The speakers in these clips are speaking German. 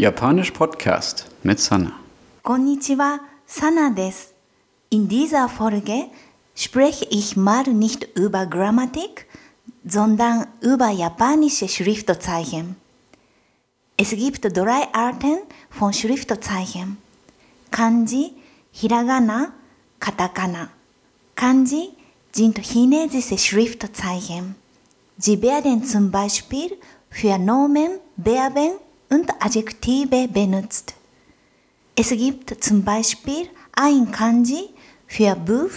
Japanisch Podcast mit Sana. Konnichiwa, Sana des. In dieser Folge spreche ich mal nicht über Grammatik, sondern über japanische Schriftzeichen. Es gibt drei Arten von Schriftzeichen. Kanji, Hiragana, Katakana. Kanji sind chinesische Schriftzeichen. Sie werden zum Beispiel für Nomen, Verben und Adjektive benutzt. Es gibt zum Beispiel ein Kanji für Buch,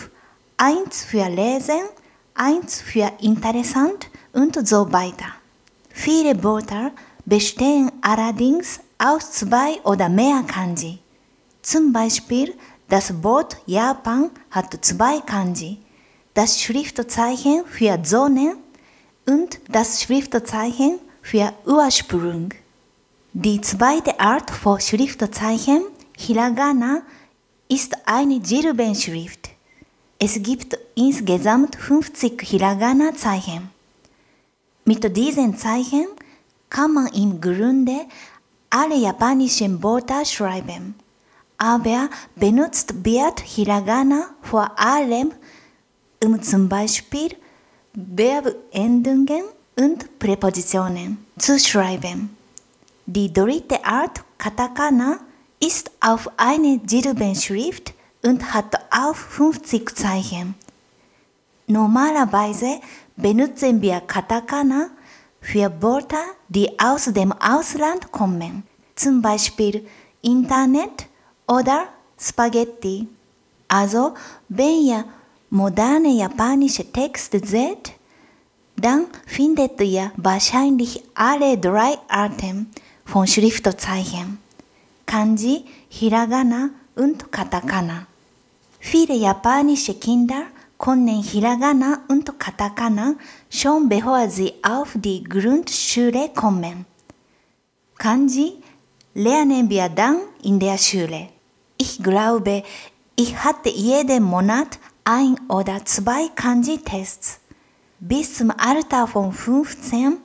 eins für Lesen, eins für interessant und so weiter. Viele Wörter bestehen allerdings aus zwei oder mehr Kanji. Zum Beispiel das Wort Japan hat zwei Kanji, das Schriftzeichen für Sonne und das Schriftzeichen für Ursprung. Die zweite Art von Schriftzeichen, Hiragana, ist eine Silbenschrift. Es gibt insgesamt 50 Hiragana-Zeichen. Mit diesen Zeichen kann man im Grunde alle japanischen Wörter schreiben, aber benutzt wird Hiragana vor allem, um zum Beispiel Verbendungen und Präpositionen zu schreiben. Die dritte Art, Katakana, ist auf eine Silbenschrift und hat auch 50 Zeichen. Normalerweise benutzen wir Katakana für Wörter, die aus dem Ausland kommen, zum Beispiel Internet oder Spaghetti. Also, wenn ihr moderne japanische Texte seht, dann findet ihr wahrscheinlich alle drei Arten von Schriftzeichen. Kanji, Hiragana und Katakana. Viele japanische Kinder können Hiragana und Katakana schon bevor sie auf die Grundschule kommen. Kanji lernen wir dann in der Schule. Ich glaube, ich hatte jeden Monat ein oder zwei Kanji-Tests. Bis zum Alter von 15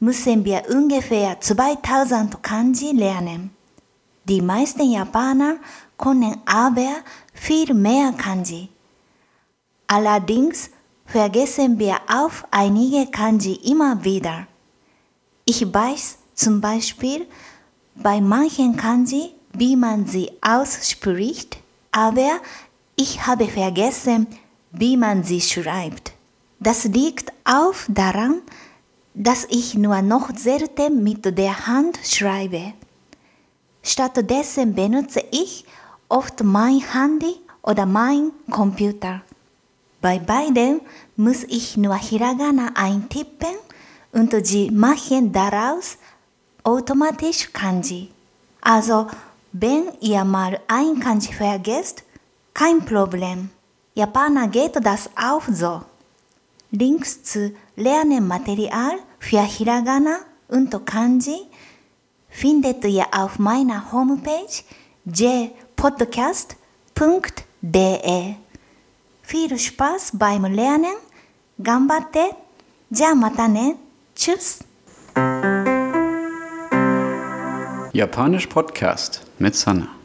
müssen wir ungefähr 2000 Kanji lernen. Die meisten Japaner können aber viel mehr Kanji. Allerdings vergessen wir auch einige Kanji immer wieder. Ich weiß zum Beispiel bei manchen Kanji, wie man sie ausspricht, aber ich habe vergessen, wie man sie schreibt. Das liegt auch daran, ich nur noch selten mit der Hand schreibe. Stattdessen benutze ich oft mein Handy oder mein Computer. Bei beiden muss ich nur Hiragana eintippen und sie machen daraus automatisch Kanji. Also, wenn ihr mal ein Kanji vergesst, kein Problem. Japaner geht das auch so. Links zu Lernenmaterial für Hiragana und Kanji findet ihr auf meiner Homepage jpodcast.de. Viel Spaß beim Lernen. Gambatte. Ja, matane. Tschüss. Japanisch Podcast mit Sanna.